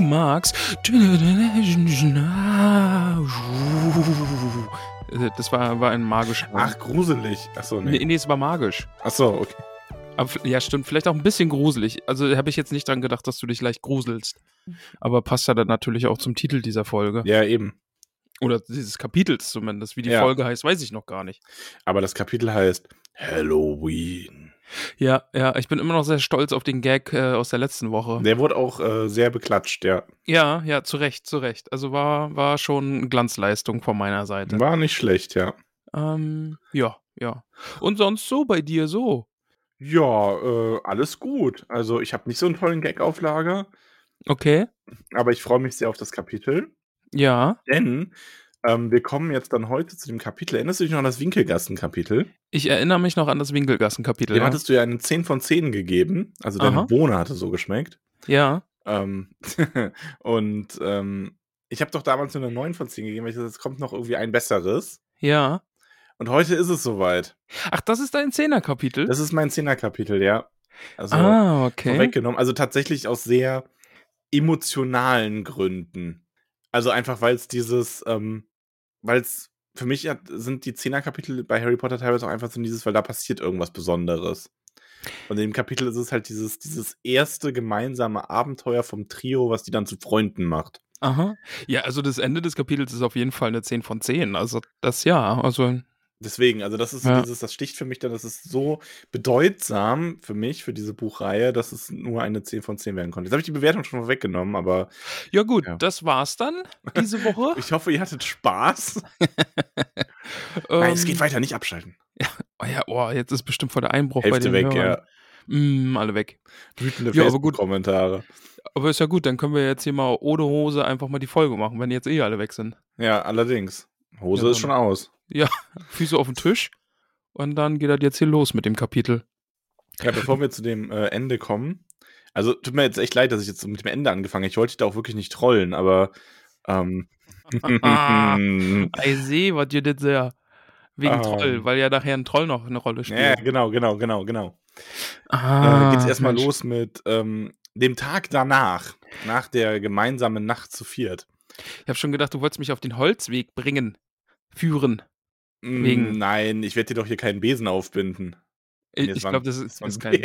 Du magst. Das war, war ein magischer. Ach, gruselig. Achso, nee. Nee, nee, es war magisch. Achso, okay. Aber, ja, stimmt. Vielleicht auch ein bisschen gruselig. Also habe ich jetzt nicht dran gedacht, dass du dich leicht gruselst. Aber passt ja dann natürlich auch zum Titel dieser Folge. Ja, eben. Oder dieses Kapitels zumindest. Wie die Ja. Folge heißt, weiß ich noch gar nicht. Aber das Kapitel heißt Halloween. Ja, ja, ich bin immer noch sehr stolz auf den Gag äh, aus der letzten Woche. Der wurde auch äh, sehr beklatscht, ja. Ja, ja, zu Recht, zu Recht. Also war, war schon Glanzleistung von meiner Seite. War nicht schlecht, ja. Ähm, ja, ja. Und sonst so bei dir so? Ja, äh, alles gut. Also ich habe nicht so einen tollen Gag auf Lager, Okay. aber ich freue mich sehr auf das Kapitel, Ja. denn ähm, wir kommen jetzt dann heute zu dem Kapitel. Erinnerst du dich noch an das Winkelgassen-Kapitel? Ich erinnere mich noch an das Winkelgassen-Kapitel. Dem Ja. hattest du ja eine 10 von 10 gegeben. Also deine Aha. Bohne hatte so geschmeckt. ja. Ähm, und ähm, ich habe doch damals nur eine 9 von 10 gegeben, weil ich dachte, es kommt noch irgendwie ein besseres. Ja. Und heute ist es soweit. Ach, das ist dein Zehner-Kapitel? Das ist mein 10er-Kapitel, ja. Also ah, okay. vorweggenommen. Also tatsächlich aus sehr emotionalen Gründen. Also einfach, weil es dieses, ähm, weil es für mich hat, sind die Zehner-Kapitel bei Harry Potter teilweise auch einfach so dieses, weil da passiert irgendwas Besonderes. Und in dem Kapitel ist es halt dieses, dieses erste gemeinsame Abenteuer vom Trio, was die dann zu Freunden macht. Aha. Ja, also das Ende des Kapitels ist auf jeden Fall eine 10 von 10. Also das ja, also Deswegen, also das ist Ja. dieses, das sticht für mich dann, das ist so bedeutsam für mich, für diese Buchreihe, dass es nur eine 10 von 10 werden konnte. Jetzt habe ich die Bewertung schon vorweggenommen, aber ja gut, Ja. das war's dann diese Woche. ich hoffe, ihr hattet Spaß. ähm, Nein, es geht weiter, nicht abschalten. Oh ja, oh, jetzt ist bestimmt voll der Einbruch bei Hälfte den weg, Hörern. ja. Mm, alle weg. Wütende Ja, aber gut. Facebook-Kommentare. Aber ist ja gut, dann können wir jetzt hier mal ohne Hose einfach mal die Folge machen, wenn jetzt eh alle weg sind. Ja, allerdings. Hose Ja, ist schon aus. Füße auf den Tisch und dann geht das jetzt hier los mit dem Kapitel. Ja, bevor wir zu dem äh, Ende kommen. Also, tut mir jetzt echt leid, dass ich jetzt mit dem Ende angefangen habe. Ich wollte dich da auch wirklich nicht trollen, aber. Ähm, Ich sehe, was ihr das sehr. Wegen Ah. Troll, weil ja nachher ein Troll noch eine Rolle spielt. ja, genau, genau, genau, genau. ah, äh, geht's erstmal los mit ähm, dem Tag danach, nach der gemeinsamen Nacht zu viert. Ich habe schon gedacht, du wolltest mich auf den Holzweg bringen, führen. Mm, Wegen- Nein, ich werde dir doch hier keinen Besen aufbinden. Ich, Nee, ich glaube, das ist, ist ein- kein.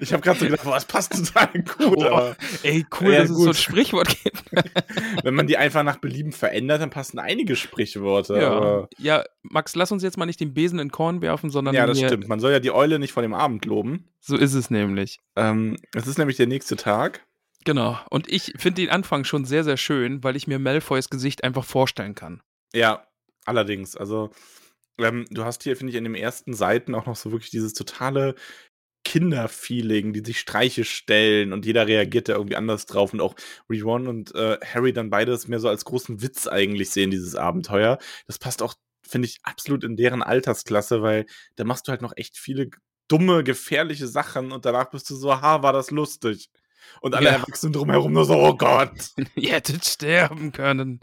Ich habe gerade so gedacht, boah, das passt total gut. Oh, aber Ey, cool, Ja, dass es so ein gut. Sprichwort gibt. wenn man die einfach nach Belieben verändert, dann passen einige Sprichworte. ja. Ja, Max, lass uns jetzt mal nicht den Besen in Korn werfen, sondern ja, das stimmt. Man soll ja die Eule nicht vor dem Abend loben. so ist es nämlich. Ähm, es ist nämlich der nächste Tag. Genau. Und ich finde den Anfang schon sehr, sehr schön, weil ich mir Malfoys Gesicht einfach vorstellen kann. Ja, allerdings. Also, ähm, du hast hier, finde ich, in den ersten Seiten auch noch so wirklich dieses totale Kinderfeeling, die sich Streiche stellen und jeder reagiert da irgendwie anders drauf und auch Ron und äh, Harry dann beides mehr so als großen Witz eigentlich sehen, dieses Abenteuer. Das passt auch, finde ich, absolut in deren Altersklasse, weil da machst du halt noch echt viele dumme, gefährliche Sachen und danach bist du so, ha, war das lustig. Und alle Ja. Erwachsenen drumherum nur so, oh Gott. Ihr hättet sterben können.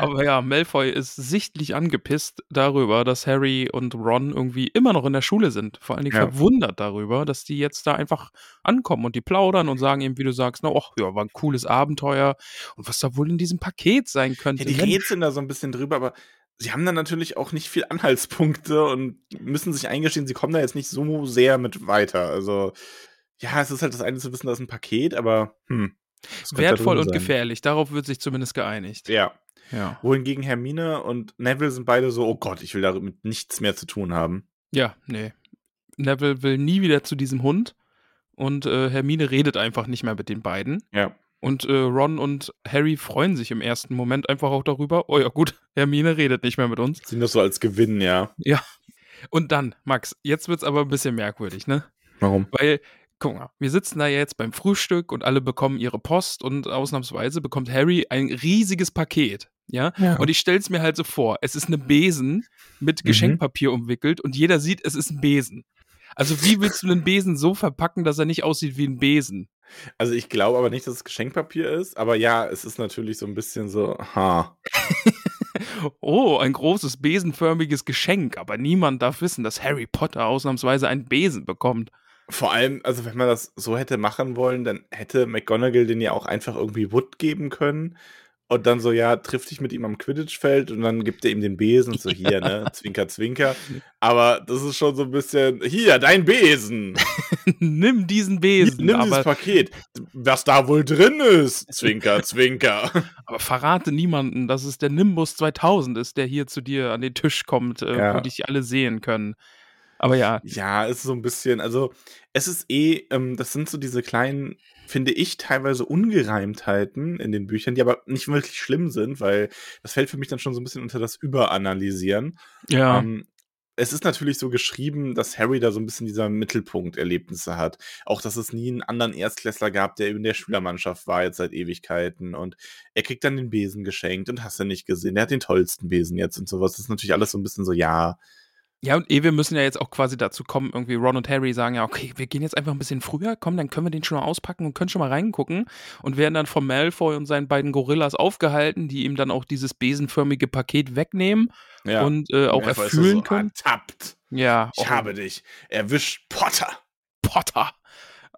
Aber ja, Malfoy ist sichtlich angepisst darüber, dass Harry und Ron irgendwie immer noch in der Schule sind. Vor allen Dingen Ja. verwundert darüber, dass die jetzt da einfach ankommen und die plaudern und sagen eben, wie du sagst, na, ach, ja, war ein cooles Abenteuer. Und was da wohl in diesem Paket sein könnte. Ja, die rätseln da so ein bisschen drüber, aber sie haben dann natürlich auch nicht viel Anhaltspunkte und müssen sich eingestehen, sie kommen da jetzt nicht so sehr mit weiter. Also, ja, es ist halt das eine zu wissen, das ist ein Paket, aber hm. Wertvoll und sein. gefährlich. Darauf wird sich zumindest geeinigt. Ja. Ja. Wohingegen Hermine und Neville sind beide so, oh Gott, ich will damit nichts mehr zu tun haben. Ja, nee. Neville will nie wieder zu diesem Hund und äh, Hermine redet einfach nicht mehr mit den beiden. Ja. Und äh, Ron und Harry freuen sich im ersten Moment einfach auch darüber. Oh ja, gut, Hermine redet nicht mehr mit uns. Sehen das so als Gewinn, ja. Ja. Und dann, Max, jetzt wird's aber ein bisschen merkwürdig, ne? Warum? Weil, guck mal, wir sitzen da jetzt beim Frühstück und alle bekommen ihre Post und ausnahmsweise bekommt Harry ein riesiges Paket. Ja? Ja. Und ich stell's mir halt so vor, es ist eine Besen mit Mhm. Geschenkpapier umwickelt und jeder sieht, es ist ein Besen. Also wie willst du einen Besen so verpacken, dass er nicht aussieht wie ein Besen? Also ich glaube aber nicht, dass es Geschenkpapier ist, aber ja, es ist natürlich so ein bisschen so, ha. Oh, ein großes besenförmiges Geschenk, aber niemand darf wissen, dass Harry Potter ausnahmsweise einen Besen bekommt. Vor allem, also wenn man das so hätte machen wollen, dann hätte McGonagall den ja auch einfach irgendwie Wood geben können. Und dann so, ja, trifft dich mit ihm am Quidditch-Feld und dann gibt er ihm den Besen so, hier, ne, zwinker, zwinker. Aber das ist schon so ein bisschen, hier, dein Besen. Nimm diesen Besen. nimm dieses Paket. Was da wohl drin ist. Zwinker, zwinker. aber verrate niemanden, dass es der Nimbus 2000 ist, der hier zu dir an den Tisch kommt, äh, Ja. wo dich alle sehen können. Aber ja, Ja, es ist so ein bisschen, also es ist eh, ähm, das sind so diese kleinen, finde ich, teilweise Ungereimtheiten in den Büchern, die aber nicht wirklich schlimm sind, weil das fällt für mich dann schon so ein bisschen unter das Überanalysieren. ja, Ähm, es ist natürlich so geschrieben, dass Harry da so ein bisschen dieser Mittelpunkt-Erlebnisse hat. Auch, dass es nie einen anderen Erstklässler gab, der in der Schülermannschaft war jetzt seit Ewigkeiten. Und er kriegt dann den Besen geschenkt und hast du nicht gesehen. Er hat den tollsten Besen jetzt und sowas. Das ist natürlich alles so ein bisschen so, ja, Ja, und eh, wir müssen ja jetzt auch quasi dazu kommen, irgendwie Ron und Harry sagen ja, okay, wir gehen jetzt einfach ein bisschen früher, komm, dann können wir den schon mal auspacken und können schon mal reingucken und werden dann von Malfoy und seinen beiden Gorillas aufgehalten, die ihm dann auch dieses besenförmige Paket wegnehmen ja. und äh, auch Malfoy erfüllen so können. Ertappt. Ja, Ich auch habe dich erwischt, Potter. Potter.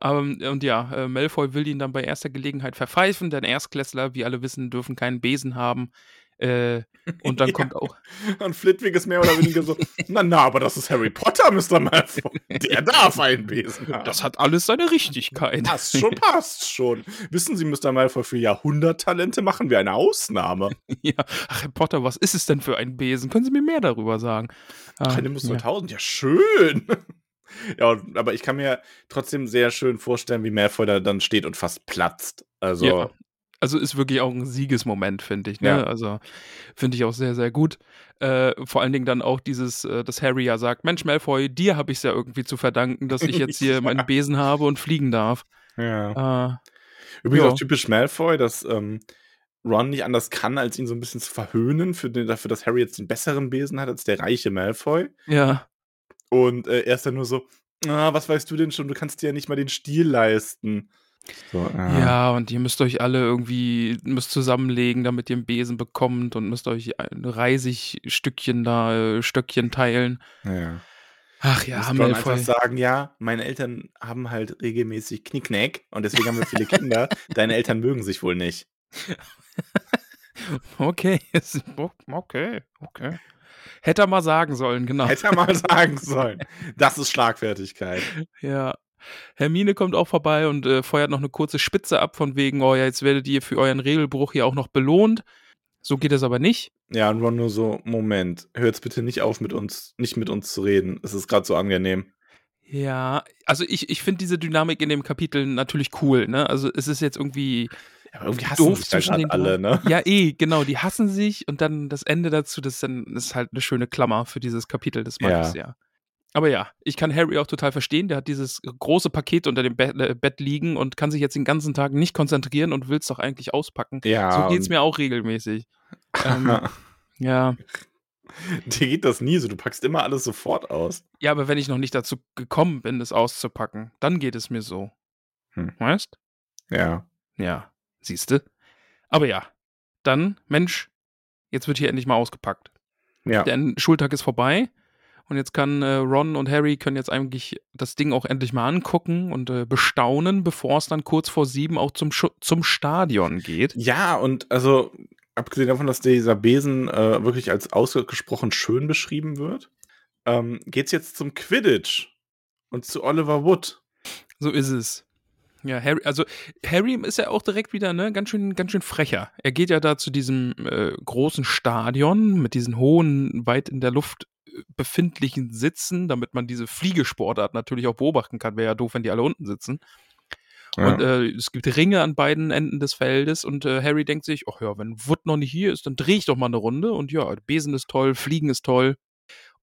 Ähm, und ja, äh, Malfoy will ihn dann bei erster Gelegenheit verpfeifen, denn Erstklässler, wie alle wissen, dürfen keinen Besen haben. Äh, und dann Ja. kommt auch, Und Flitwick ist mehr oder weniger so, na na, aber das ist Harry Potter, Mr. Malfoy. Der darf einen Besen haben. das hat alles seine Richtigkeit. passt schon, passt schon. Wissen Sie, Mr. Malfoy, für Jahrhunderttalente machen wir eine Ausnahme. Ja, Herr Potter, was ist es denn für ein Besen? Können Sie mir mehr darüber sagen? Ah, Eine bis ja. 2000, ja schön. Ja, aber ich kann mir trotzdem sehr schön vorstellen, wie Malfoy da dann steht und fast platzt. Also, Ja. Also ist wirklich auch ein Siegesmoment, finde ich. Ne? Ja. Also finde ich auch sehr, sehr gut. Äh, vor allen Dingen dann auch dieses, äh, dass Harry ja sagt, Mensch, Malfoy, dir habe ich es ja irgendwie zu verdanken, dass ich jetzt hier Ja. meinen Besen habe und fliegen darf. ja. Äh, Übrigens Ja. auch typisch Malfoy, dass ähm, Ron nicht anders kann, als ihn so ein bisschen zu verhöhnen, für den, dafür, dass Harry jetzt den besseren Besen hat als der reiche Malfoy. ja, Und äh, er ist dann nur so, ah, was weißt du denn schon, du kannst dir ja nicht mal den Stiel leisten. So, ah. ja, und ihr müsst euch alle irgendwie, müsst zusammenlegen, damit ihr einen Besen bekommt und müsst euch ein Reisigstückchen da, äh, Stöckchen teilen. ja. Ach ja, Muss Ron einfach sagen, ja, meine Eltern haben halt regelmäßig Knickknack und deswegen haben wir viele Kinder. Deine Eltern mögen sich wohl nicht. Okay, okay, okay. Hätte er mal sagen sollen, genau. Hätte er mal sagen sollen. Das ist Schlagfertigkeit. Ja. Hermine kommt auch vorbei und äh, feuert noch eine kurze Spitze ab, von wegen, oh ja, jetzt werdet ihr für euren Regelbruch hier auch noch belohnt. So geht es aber nicht. Ja, und Ron nur so, Moment, hör jetzt bitte nicht auf mit uns, nicht mit uns zu reden. Es ist gerade so angenehm. Ja, also ich, ich finde diese Dynamik in dem Kapitel natürlich cool, ne? Also es ist jetzt irgendwie Ja, irgendwie hassen doof sich da zwischen den alle, ne? Ja, eh, genau, die hassen sich und dann das Ende dazu, das ist dann das ist halt eine schöne Klammer für dieses Kapitel, das mag Ja. ich sehr. Aber ja, ich kann Harry auch total verstehen, der hat dieses große Paket unter dem Bett, äh, Bett liegen und kann sich jetzt den ganzen Tag nicht konzentrieren und will es doch eigentlich auspacken. Ja. so geht's und- mir auch regelmäßig. Ähm, ja. Dir geht das nie so, du packst immer alles sofort aus. ja, aber wenn ich noch nicht dazu gekommen bin, es auszupacken, dann geht es mir so. Hm. Weißt? Ja. Ja, siehste. Aber ja, dann, Mensch, jetzt wird hier endlich mal ausgepackt. Ja. Der Schultag ist vorbei und jetzt kann äh, Ron und Harry können jetzt eigentlich das Ding auch endlich mal angucken und äh, bestaunen, bevor es dann kurz vor sieben auch zum, Schu zum Stadion geht. Ja, und also, abgesehen davon, dass dieser Besen äh, wirklich als ausgesprochen schön beschrieben wird, ähm, geht's jetzt zum Quidditch und zu Oliver Wood. So ist es. Ja, Harry, also Harry ist ja auch direkt wieder, ne, ganz schön, ganz schön frecher. Er geht ja da zu diesem äh, großen Stadion mit diesen hohen, weit in der Luft befindlichen Sitzen, damit man diese Fliegesportart natürlich auch beobachten kann. Wäre ja doof, wenn die alle unten sitzen. Ja. Und äh, es gibt Ringe an beiden Enden des Feldes und äh, Harry denkt sich, ach ja, wenn Wood noch nicht hier ist, dann drehe ich doch mal eine Runde und ja, Besen ist toll, Fliegen ist toll.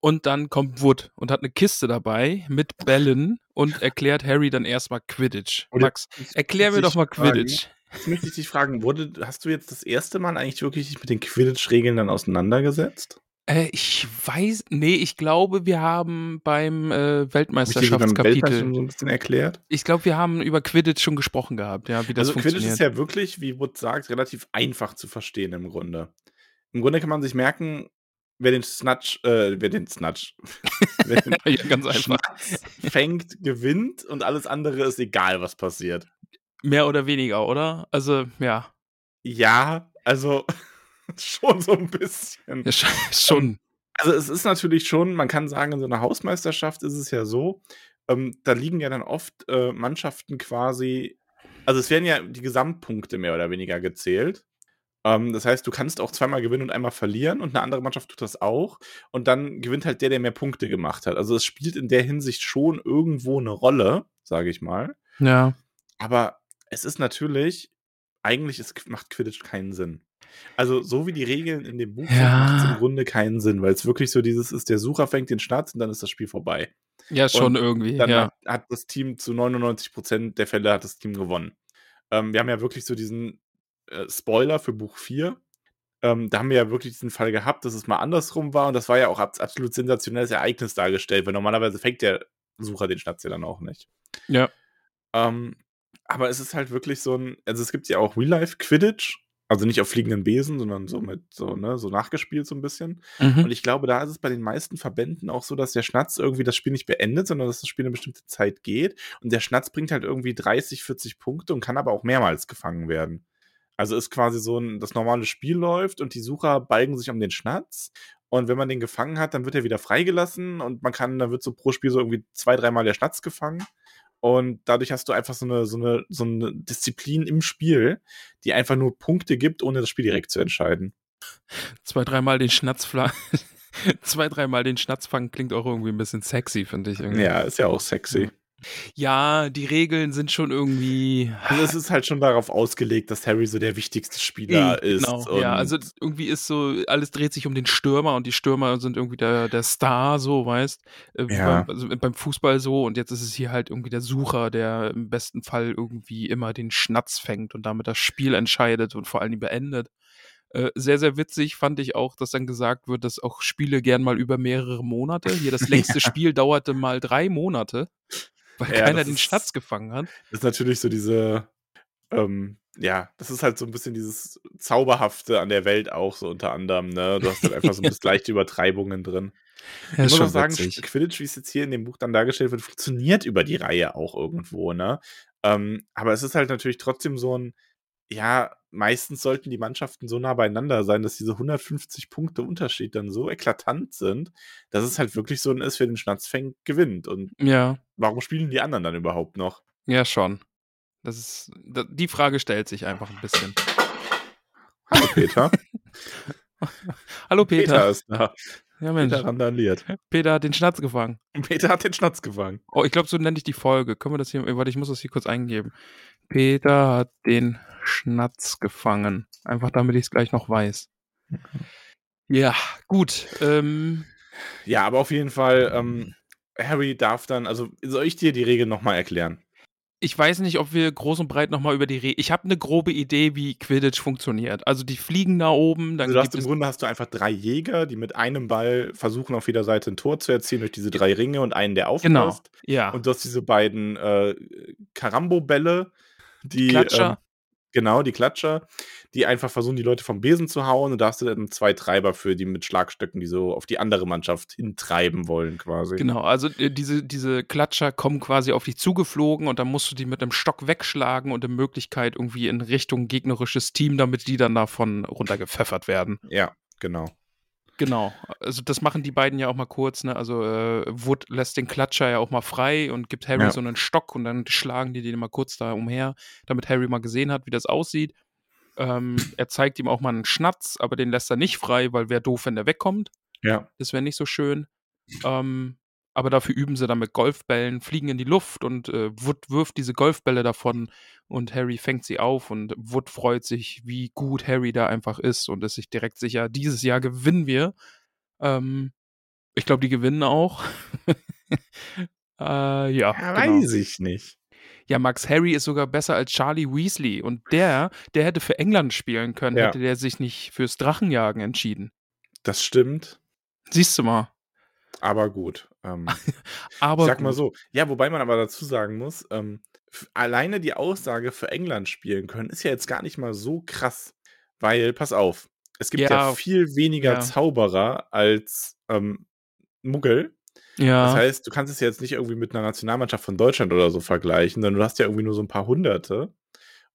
Und dann kommt Wood und hat eine Kiste dabei mit Bällen und erklärt Harry dann erstmal Quidditch. Max, erklär mir doch mal fragen, Quidditch. Jetzt möchte ich dich fragen, wurde, hast du jetzt das erste Mal eigentlich wirklich dich mit den Quidditch-Regeln dann auseinandergesetzt? Äh, ich weiß, nee, ich glaube, wir haben beim äh, Weltmeisterschaftskapitel, Weltmeister so ein bisschen erklärt? ich glaube, wir haben über Quidditch schon gesprochen gehabt, ja, wie das Also Quidditch funktioniert. ist ja wirklich, wie Wood sagt, relativ einfach zu verstehen im Grunde. Im Grunde kann man sich merken, wer den Snatch, äh, wer den Snatch, wer den ja, ganz einfach. Schnatz fängt, gewinnt und alles andere ist egal, was passiert. Mehr oder weniger, oder? Also, ja, Ja, also schon so ein bisschen. ja sch- schon. Also es ist natürlich schon, man kann sagen, in so einer Hausmeisterschaft ist es ja so, ähm, da liegen ja dann oft äh, Mannschaften quasi, also es werden ja die Gesamtpunkte mehr oder weniger gezählt. Ähm, das heißt, du kannst auch zweimal gewinnen und einmal verlieren und eine andere Mannschaft tut das auch und dann gewinnt halt der, der mehr Punkte gemacht hat. Also es spielt in der Hinsicht schon irgendwo eine Rolle, sage ich mal. Ja. Aber es ist natürlich, eigentlich ist, macht Quidditch keinen Sinn. Also, so wie die Regeln in dem Buch sind, Ja. macht es im Grunde keinen Sinn, weil es wirklich so dieses ist, der Sucher fängt den Schnatz und dann ist das Spiel vorbei. Ja, schon Und irgendwie, Dann ja. hat, das Team zu 99% der Fälle hat das Team gewonnen. Ähm, wir haben ja wirklich so diesen äh, Spoiler für Buch 4. Ähm, da haben wir ja wirklich diesen Fall gehabt, dass es mal andersrum war und das war ja auch abs- absolut sensationelles Ereignis dargestellt, weil normalerweise fängt der Sucher den Schnatz ja dann auch nicht. Ja. Ähm, aber es ist halt wirklich so ein, also es gibt ja auch Real-Life-Quidditch, also nicht auf fliegenden Besen, sondern so mit so, ne, so nachgespielt so ein bisschen. Mhm. Und ich glaube, da ist es bei den meisten Verbänden auch so, dass der Schnatz irgendwie das Spiel nicht beendet, sondern dass das Spiel eine bestimmte Zeit geht. Und der Schnatz bringt halt irgendwie 30, 40 Punkte und kann aber auch mehrmals gefangen werden. Also ist quasi so ein, das normale Spiel läuft und die Sucher balgen sich um den Schnatz. Und wenn man den gefangen hat, dann wird er wieder freigelassen und man kann, dann wird so pro Spiel so irgendwie zwei, dreimal der Schnatz gefangen. Und dadurch hast du einfach so eine, so eine, so eine Disziplin im Spiel, die einfach nur Punkte gibt, ohne das Spiel direkt zu entscheiden. Zwei, dreimal den Schnatz fla- Zwei, dreimal den Schnatz fangen klingt auch irgendwie ein bisschen sexy, finde ich. Irgendwie. Ja, ist ja auch sexy. Ja, die Regeln sind schon irgendwie. Also es ist halt schon darauf ausgelegt, dass Harry so der wichtigste Spieler ist. Genau, und ja, also irgendwie ist so, alles dreht sich um den Stürmer und die Stürmer sind irgendwie der, der Star, so, weißt äh, Ja. beim, also beim Fußball so und jetzt ist es hier halt irgendwie der Sucher, der im besten Fall irgendwie immer den Schnatz fängt und damit das Spiel entscheidet und vor allem beendet. Äh, sehr, sehr witzig fand ich auch, dass dann gesagt wird, dass auch Spiele gern mal über mehrere Monate. Hier das längste Spiel dauerte mal drei Monate, weil Ja, keiner den ist- Schnatz gefangen hat. das ist natürlich so diese, ähm, ja, das ist halt so ein bisschen dieses Zauberhafte an der Welt auch so unter anderem, ne? Du hast halt einfach so ein bisschen leichte Übertreibungen drin. Ja, ich muss auch sagen, Quidditch, wie es jetzt hier in dem Buch dann dargestellt wird, funktioniert über die Reihe auch irgendwo, ne? Ähm, aber es ist halt natürlich trotzdem so ein, ja, meistens sollten die Mannschaften so nah beieinander sein, dass diese 150 Punkte Unterschied dann so eklatant sind, dass es halt wirklich so ein ist, wer den Schnatz fängt, gewinnt. Und Ja. warum spielen die anderen dann überhaupt noch? Ja, schon. Das ist, die Frage stellt sich einfach ein bisschen. Hallo Peter. Hallo Peter. Peter ist da. ja, Mensch. Peter randaliert. Peter hat den Schnatz gefangen. Peter hat den Schnatz gefangen. Oh, ich glaube, so nenne ich die Folge. Können wir das hier, warte, ich muss das hier kurz eingeben. Peter hat den Schnatz gefangen. Einfach damit ich es gleich noch weiß. Ja, gut. Ähm, Ja, aber auf jeden Fall, ähm, Harry darf dann, also soll ich dir die Regeln nochmal erklären? ich weiß nicht, ob wir groß und breit nochmal über die Re Ich habe eine grobe Idee, wie Quidditch funktioniert. Also die fliegen da oben, dann Also du hast im Grunde hast du einfach drei Jäger, die mit einem Ball versuchen, auf jeder Seite ein Tor zu erzielen durch diese drei Ringe und einen, der genau, aufpasst. ja, Und du hast diese beiden äh, Karambo-Bälle, die Klatscher. Ähm, genau, die Klatscher, die einfach versuchen, die Leute vom Besen zu hauen. Und da hast du dann zwei Treiber für, die mit Schlagstöcken, die so auf die andere Mannschaft hintreiben wollen, quasi. Genau, also äh, diese, diese Klatscher kommen quasi auf dich zugeflogen und dann musst du die mit einem Stock wegschlagen und in Möglichkeit irgendwie in Richtung gegnerisches Team, damit die dann davon runtergepfeffert werden. Ja, genau. Genau, also das machen die beiden ja auch mal kurz, ne? Also äh, Wood lässt den Klatscher ja auch mal frei und gibt Harry Ja. so einen Stock und dann schlagen die den mal kurz da umher, damit Harry mal gesehen hat, wie das aussieht. Ähm, er zeigt ihm auch mal einen Schnatz, aber den lässt er nicht frei, weil wäre doof, wenn der wegkommt. Ja. Das wäre nicht so schön. Ähm, aber dafür üben sie dann mit Golfbällen, fliegen in die Luft und äh, Wood wirft diese Golfbälle davon und Harry fängt sie auf und Wood freut sich, wie gut Harry da einfach ist und ist sich direkt sicher, dieses Jahr gewinnen wir. Ähm, ich glaube, die gewinnen auch. äh, ja, genau. weiß ich nicht. Ja, Max Harry ist sogar besser als Charlie Weasley und der, der hätte für England spielen können, Ja. hätte der sich nicht fürs Drachenjagen entschieden. Das stimmt, Siehst du mal. Aber gut. Ähm, Aber sag mal so, ja, wobei man aber dazu sagen muss, ähm, alleine die Aussage für England spielen können, ist ja jetzt gar nicht mal so krass. Weil, pass auf, es gibt ja, Ja, viel weniger ja. Zauberer als ähm, Muggel. ja. Das heißt, du kannst es jetzt nicht irgendwie mit einer Nationalmannschaft von Deutschland oder so vergleichen, sondern du hast ja irgendwie nur so ein paar Hunderte.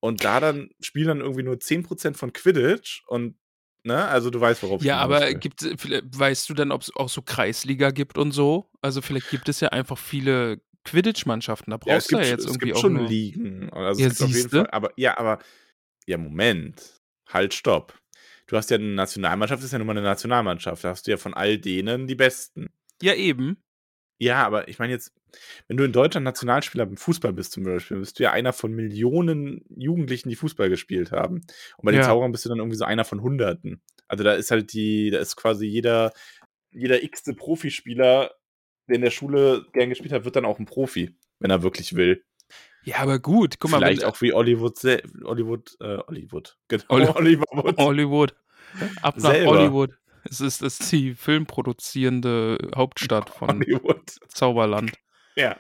Und da dann spielen dann irgendwie nur 10% von Quidditch und, ne, also du weißt, worauf ich Ja, aber gibt, vielleicht- weißt du dann, ob es auch so Kreisliga gibt und so? Also vielleicht gibt es ja einfach viele Quidditch-Mannschaften. Da Ja, brauchst du gibt, ja jetzt es irgendwie gibt auch schon nur. Ligen. Also Ja. Fall, aber ja, aber ja, Moment. Halt, stopp. Du hast ja eine Nationalmannschaft, ist ja nun mal eine Nationalmannschaft. Da hast du ja von all denen die Besten. Ja, eben. Ja, aber ich meine jetzt, wenn du in Deutschland Nationalspieler beim Fußball bist zum Beispiel, bist du ja einer von Millionen Jugendlichen, die Fußball gespielt haben. Und bei den Ja. Zauberern bist du dann irgendwie so einer von Hunderten. Also da ist halt die, da ist quasi jeder, jeder x-te Profispieler, der in der Schule gern gespielt hat, wird dann auch ein Profi, wenn er wirklich will. Ja, aber gut. Guck mal, Vielleicht wenn, auch wie Hollywood, Hollywood, äh, Hollywood, genau, Holly- Oliver Wood. Hollywood. Ab nach Selber. Hollywood. Es ist, es ist die filmproduzierende Hauptstadt von Hollywood. Zauberland. Ja.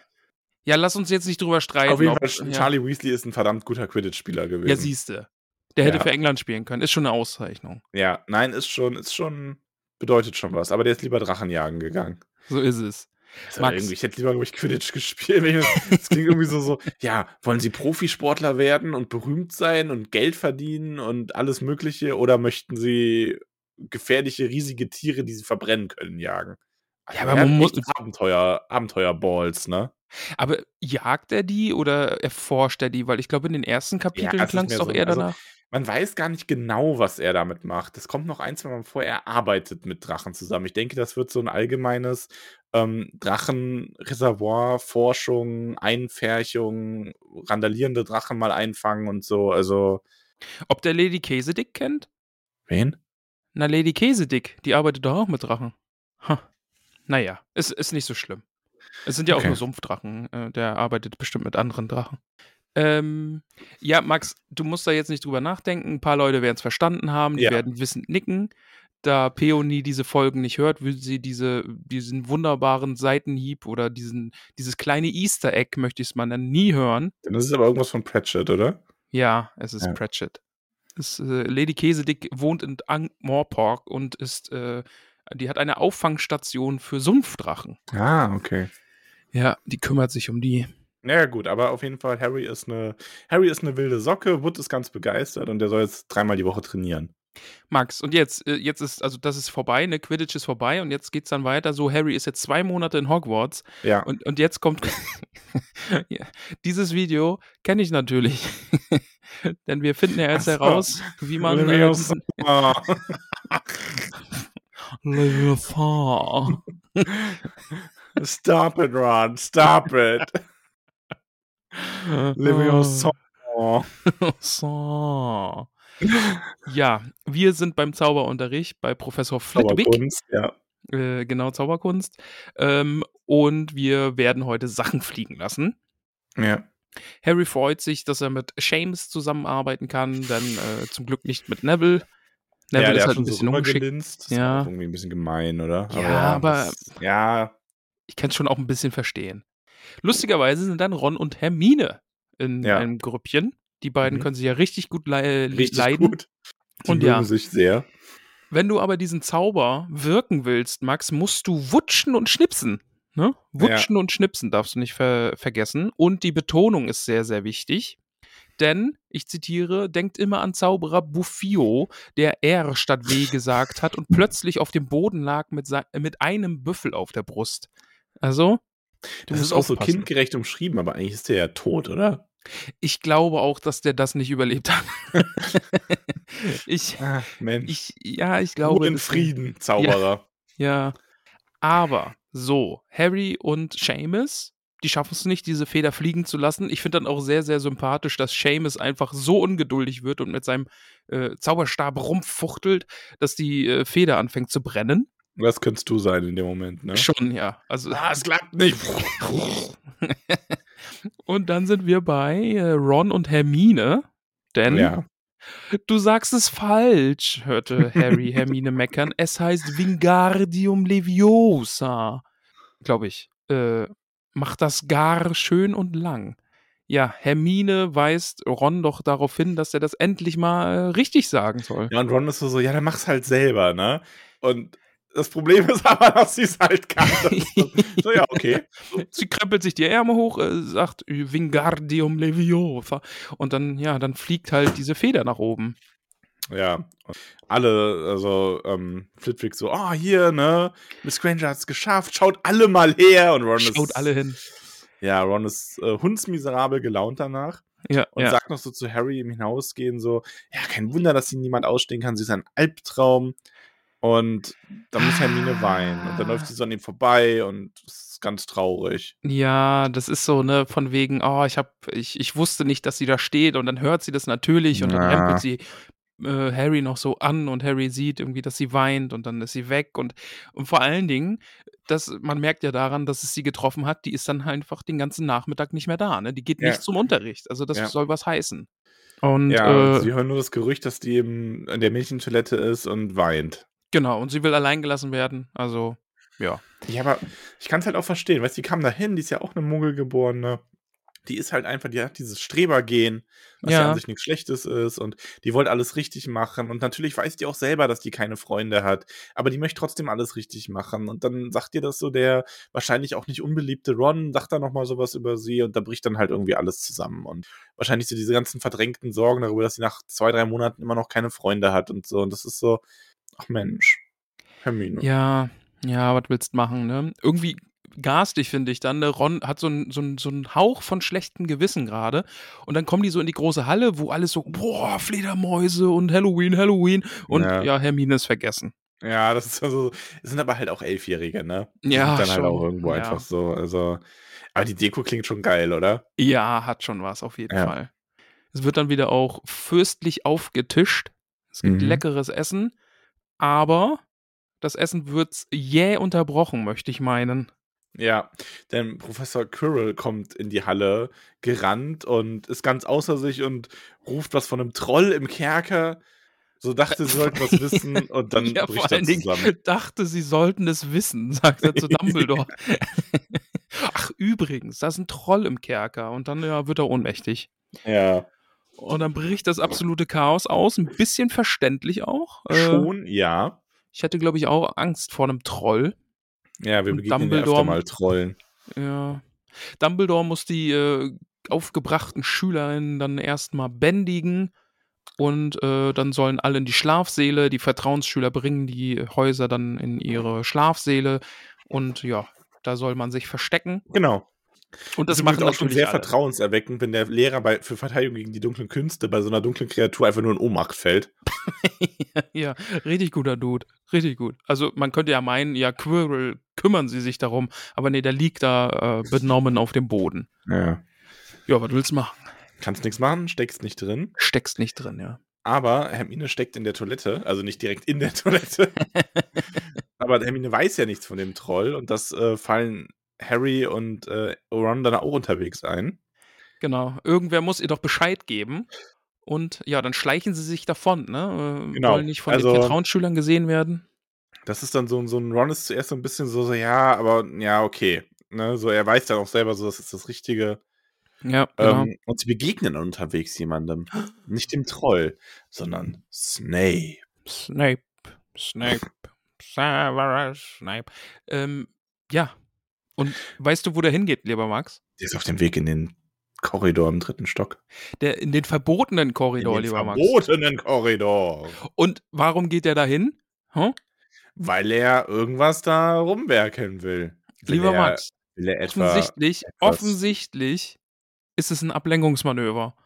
Ja, lass uns jetzt nicht drüber streiten. Auf jeden ob- Fall, ja. Charlie Weasley ist ein verdammt guter Quidditch-Spieler gewesen. Ja, siehste. Der hätte Ja. für England spielen können. Ist schon eine Auszeichnung. Ja, nein, ist schon, ist schon, bedeutet schon was. Aber der ist lieber Drachenjagen gegangen. So ist es. Also Max. ich hätte lieber, glaube ich, Quidditch gespielt. Das klingt irgendwie so, so, ja, wollen Sie Profisportler werden und berühmt sein und Geld verdienen und alles Mögliche? Oder möchten Sie gefährliche, riesige Tiere, die Sie verbrennen können, jagen? Ja, aber er man muss- Abenteuer, Abenteuerballs, ne? Aber jagt er die oder erforscht er die? Weil ich glaube, in den ersten Kapiteln ist klang es doch so- eher also, danach. Man weiß gar nicht genau, was er damit macht. Es kommt noch ein, zwei Mal vor, er arbeitet mit Drachen zusammen. Ich denke, das wird so ein allgemeines ähm, Drachenreservoir, Forschung, Einfärchung, randalierende Drachen mal einfangen und so. Also. Ob der Lady Käsedick kennt? Wen? Na, Lady Käsedick, die arbeitet doch auch mit Drachen. Ha. Naja, es ist nicht so schlimm. Es sind ja auch Okay. nur Sumpfdrachen. äh, Der arbeitet bestimmt mit anderen Drachen. Ähm, ja, Max, du musst da jetzt nicht drüber nachdenken. Ein paar Leute werden es verstanden haben, die Ja. werden wissend nicken. Da Peony diese Folgen nicht hört, will sie diese, diesen wunderbaren Seitenhieb oder diesen, dieses kleine Easter Egg, möchte ich es mal nennen, nie hören. Dann ist es aber irgendwas von Pratchett, oder? Ja, es ist Ja. Pratchett. Es, äh, Lady Käsedick wohnt in Ankh-Morpork und ist, äh, die hat eine Auffangstation für Sumpfdrachen. Ah, okay. Ja, die kümmert sich um die. Naja, gut, aber auf jeden Fall, Harry ist eine, Harry ist eine wilde Socke, Wood ist ganz begeistert und der soll jetzt dreimal die Woche trainieren. Max, und jetzt, äh, jetzt ist, also das ist vorbei, ne, Quidditch ist vorbei und jetzt geht's dann weiter. So, Harry ist jetzt zwei Monate in Hogwarts Ja. und, und jetzt kommt ja, dieses Video kenne ich natürlich. Denn wir finden ja jetzt so. heraus, wie man äh, Leviathan. Stop it, Ron. Stop it. Leviosa. So. Ja, wir sind beim Zauberunterricht bei Professor Flitwick, Zauberkunst, ja. äh, genau Zauberkunst, ähm, und wir werden heute Sachen fliegen lassen. Ja. Harry freut sich, dass er mit James zusammenarbeiten kann, dann äh, zum Glück nicht mit Neville. Neville ja, der ist halt ein so bisschen ungeschickt. rübergelinst. Das Ja. irgendwie ein bisschen gemein, oder? Ja, aber- das- ja, Ich kann es schon auch ein bisschen verstehen. Lustigerweise sind dann Ron und Hermine in Ja. einem Grüppchen. Die beiden Mhm. können sich ja richtig gut le richtig leiden. gut. Die Und ja. sich sehr. Wenn du aber diesen Zauber wirken willst, Max, musst du wutschen und schnipsen. Ne? Wutschen und schnipsen darfst du nicht ver vergessen. Und die Betonung ist sehr, sehr wichtig. Denn, ich zitiere, denkt immer an Zauberer Buffio, der R statt W gesagt hat und plötzlich auf dem Boden lag mit, mit einem Büffel auf der Brust. Also, Das ist auch so aufpassen. kindgerecht umschrieben, aber eigentlich ist der ja tot, oder? Ich glaube auch, dass der das nicht überlebt hat. ich, Ah, Mensch. ich, ja, ich glaube. Ruhe in Frieden, Zauberer. Ja. Aber So, Harry und Seamus, die schaffen es nicht, diese Feder fliegen zu lassen. Ich finde dann auch sehr, sehr sympathisch, dass Seamus einfach so ungeduldig wird und mit seinem äh, Zauberstab rumfuchtelt, dass die äh, Feder anfängt zu brennen. Das könntest du sein in dem Moment, ne? Schon, ja. Also, Ah, es klappt nicht. und dann sind wir bei äh, Ron und Hermine. Denn ja. Du sagst es falsch, hörte Harry Hermine meckern. Es heißt Wingardium Leviosa. Glaube ich. Äh, macht das gar schön und lang. Ja, Hermine weist Ron doch darauf hin, dass er das endlich mal äh, richtig sagen soll. Ja, und Ron ist so, so, ja, dann mach's halt selber, ne? Und das Problem ist aber, dass sie es halt kann. So, ja, okay. Sie krempelt sich die Ärmel hoch, äh, sagt Wingardium Leviosa. Und dann, ja, dann fliegt halt diese Feder nach oben. Ja, alle, also ähm, Flitwick so, oh, hier, ne, Miss Granger hat's geschafft, schaut alle mal her. Und Ron Schaut ist, alle hin. ja, Ron ist äh, hundsmiserabel gelaunt danach Ja, und ja. sagt noch so zu Harry im Hinausgehen so, ja, kein Wunder, dass sie niemand ausstehen kann, sie ist ein Albtraum. Und dann muss Hermine weinen. Und dann läuft sie so an ihm vorbei und es ist ganz traurig. Ja, das ist so, ne, von wegen, oh, ich hab, ich, ich wusste nicht, dass sie da steht und dann hört sie das natürlich und dann Ja. rempelt sie äh, Harry noch so an und Harry sieht irgendwie, dass sie weint und dann ist sie weg und, und vor allen Dingen, das, man merkt ja daran, dass es sie getroffen hat, die ist dann einfach den ganzen Nachmittag nicht mehr da, ne? Die geht Ja. nicht zum Unterricht. Also das Ja. soll was heißen. Und Ja, äh, sie hören nur das Gerücht, dass die eben in der Mädchentoilette ist und weint. Genau, und sie will allein gelassen werden. Also, ja. Ja, aber ich kann es halt auch verstehen. Weißt du, die kam da hin, die ist ja auch eine Muggelgeborene. Die ist halt einfach, die hat dieses Strebergehen, was ja. Ja. an sich nichts Schlechtes ist und die wollte alles richtig machen. Und natürlich weiß die auch selber, dass die keine Freunde hat, aber die möchte trotzdem alles richtig machen. Und dann sagt ihr das so der wahrscheinlich auch nicht unbeliebte Ron, sagt da nochmal sowas über sie und da bricht dann halt irgendwie alles zusammen. Und wahrscheinlich so diese ganzen verdrängten Sorgen darüber, dass sie nach zwei, drei Monaten immer noch keine Freunde hat und so. Und das ist so, ach Mensch, Hermine. Ja, ja, was willst du machen, ne? Irgendwie garstig, finde ich dann. Ne? Ron hat so einen so so ein Hauch von schlechtem Gewissen gerade. Und dann kommen die so in die große Halle, wo alles so, boah, Fledermäuse und Halloween, Halloween. Und Ja. ja, Hermine ist vergessen. Ja, das ist also, es sind aber halt auch Elfjährige, ne? Die Ja, sind dann halt schon, auch irgendwo ja. einfach so, also, aber die Deko klingt schon geil, oder? Ja, hat schon was, auf jeden Ja. Fall. Es wird dann wieder auch fürstlich aufgetischt. Es gibt Mhm. leckeres Essen, aber das Essen wird jäh unterbrochen, möchte ich meinen. Ja, denn Professor Quirrell kommt in die Halle gerannt und ist ganz außer sich und ruft was von einem Troll im Kerker. So dachte, sie sollten was wissen und dann ja, bricht er allen Dingen zusammen. dachte, sie sollten es wissen, sagt er zu Dumbledore. Ach, übrigens, da ist ein Troll im Kerker und dann ja, wird er ohnmächtig. Ja, Und dann bricht das absolute Chaos aus, ein bisschen verständlich auch. Äh, schon, ja. Ich hätte, glaube ich, auch Angst vor einem Troll. Ja, wir und begegnen ja öfter mal Trollen. Ja. Dumbledore muss die äh, aufgebrachten Schülerinnen dann erstmal bändigen und äh, dann sollen alle in die Schlafsäle. Die Vertrauensschüler bringen die Häuser dann in ihre Schlafsäle und ja, da soll man sich verstecken. Genau. Und Das das übrigens auch schon sehr alle. vertrauenserweckend, wenn der Lehrer bei, für Verteidigung gegen die dunklen Künste bei so einer dunklen Kreatur einfach nur in Ohnmacht fällt. ja, richtig guter Dude. Richtig gut. Also man könnte ja meinen, ja, Quirrell, kümmern sie sich darum, aber nee, der liegt da äh, benommen auf dem Boden. Ja. Ja, was willst du machen? Kannst nichts machen, steckst nicht drin. Steckst nicht drin, ja. Aber Hermine steckt in der Toilette, also nicht direkt in der Toilette. Aber Hermine weiß ja nichts von dem Troll und das äh, fallen Harry und äh, Ron dann auch unterwegs ein. Genau. Irgendwer muss ihr doch Bescheid geben. Und ja, dann schleichen sie sich davon, ne? Äh, Genau. Wollen nicht von Also- den Vertrauensschülern gesehen werden. Das ist dann so, so ein Ron ist zuerst so ein bisschen so, so ja, aber ja, okay. Ne, so, er weiß dann auch selber so, das ist das Richtige. Ja, genau. Ähm, und sie begegnen unterwegs jemandem. Nicht dem Troll, sondern Snape. Snape, Snape, Severus Snape. Ähm, ja. Und weißt du, wo der hingeht, lieber Max? Der ist auf dem Weg in den Korridor im dritten Stock. Der in den verbotenen Korridor, in den lieber Max. verbotenen Korridor. Und warum geht der da hin? Hm? Weil er irgendwas da rumwerkeln will. will Lieber er, Max, Will er offensichtlich, etwas- offensichtlich ist es ein Ablenkungsmanöver.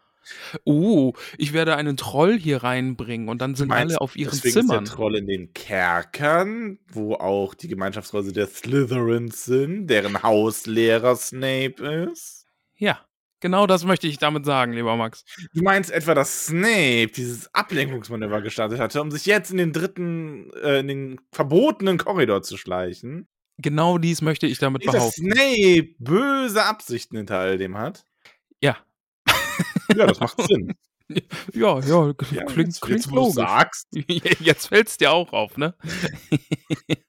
Uh, ich werde einen Troll hier reinbringen und dann sind Meinst alle auf ihren deswegen Zimmern. ist der Troll in den Kerkern, wo auch die Gemeinschaftsräume der Slytherins sind, deren Hauslehrer Snape ist? Ja, genau das möchte ich damit sagen, lieber Max. Du meinst etwa, dass Snape dieses Ablenkungsmanöver gestartet hatte, um sich jetzt in den dritten, äh, in den verbotenen Korridor zu schleichen? Genau dies möchte ich damit Nicht, dass behaupten. Snape böse Absichten hinter all dem hat? Ja. Ja, das macht Sinn. Ja, ja, klingt, jetzt, klingt jetzt, logisch. sagst. Jetzt fällt es dir auch auf, ne?